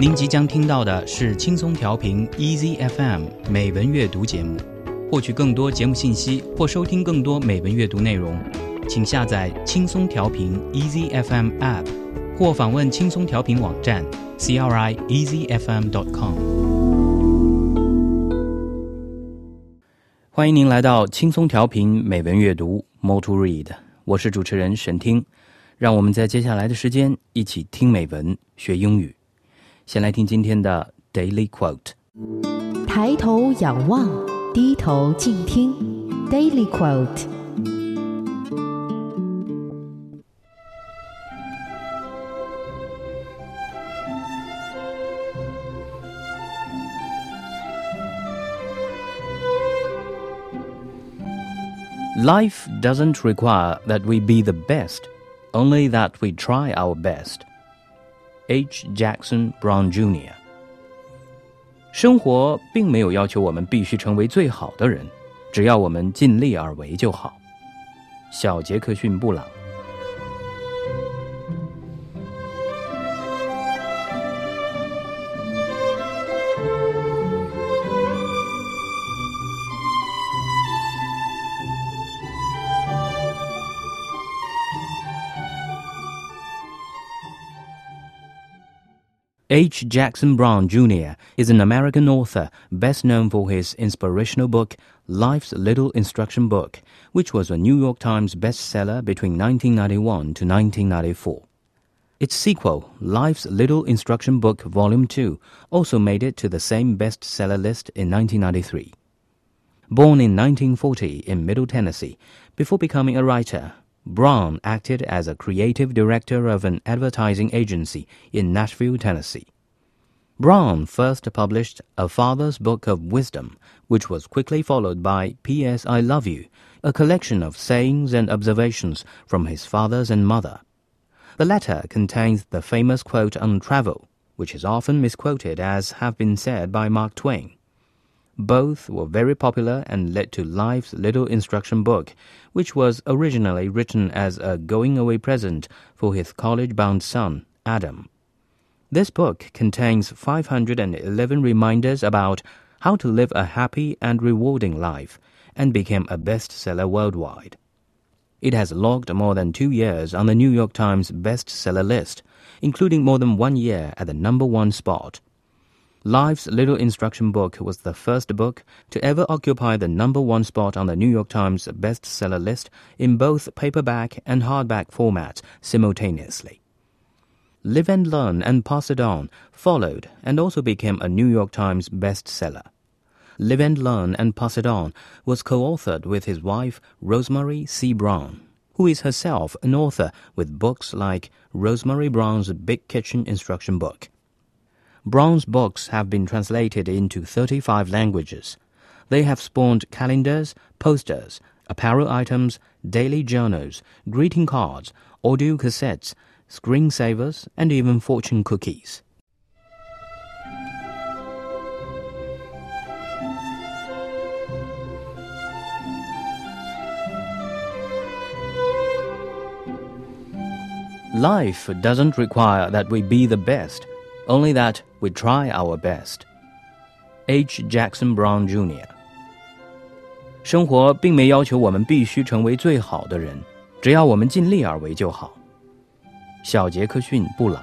您即将听到的是轻松调频 Easy FM 美文阅读节目。获取更多节目信息或收听更多美文阅读内容，请下载轻松调频 Easy FM App，或访问轻松调频网站 crieasyfm.com。欢迎您来到轻松调频美文阅读 More to Read，我是主持人沈听。让我们在接下来的时间一起听美文学英语。先来听今天的 Daily Quote。抬头仰望，低头静听。Daily Quote。Life doesn't require that we be the best, only that we try our best. H. Jackson Brown Jr. 生活并没有要求我们必须成为最好的人，只要我们尽力而为就好。小杰克逊·布朗。H. Jackson Brown Jr. is an American author best known for his inspirational book Life's Little Instruction Book, which was a New York Times bestseller between 1991 to 1994. Its sequel, Life's Little Instruction Book Volume 2, also made it to the same bestseller list in 1993. Born in 1940 in Middle Tennessee, before becoming a writer, Brown acted as a creative director of an advertising agency in Nashville, Tennessee. Brown first published A Father's Book of Wisdom, which was quickly followed by P.S. I Love You, a collection of sayings and observations from his fathers and mother. The latter contains the famous quote on travel, which is often misquoted as have been said by Mark Twain. Both were very popular and led to Life's Little Instruction Book, which was originally written as a going away present for his college bound son, Adam. This book contains 511 reminders about how to live a happy and rewarding life and became a bestseller worldwide. It has logged more than two years on the New York Times bestseller list, including more than one year at the number one spot. Life's Little Instruction Book was the first book to ever occupy the number one spot on the New York Times bestseller list in both paperback and hardback formats simultaneously. Live and Learn and Pass It On followed and also became a New York Times bestseller. Live and Learn and Pass It On was co-authored with his wife Rosemary C. Brown, who is herself an author with books like Rosemary Brown's Big Kitchen Instruction Book Brown's books have been translated into 35 languages. They have spawned calendars, posters, apparel items, daily journals, greeting cards, audio cassettes, screensavers, and even fortune cookies. Life doesn't require that we be the best only that we try our best. H. Jackson Brown Jr. 生活并没要求我们必须成为最好的人，只要我们尽力而为就好。小杰克逊·布朗。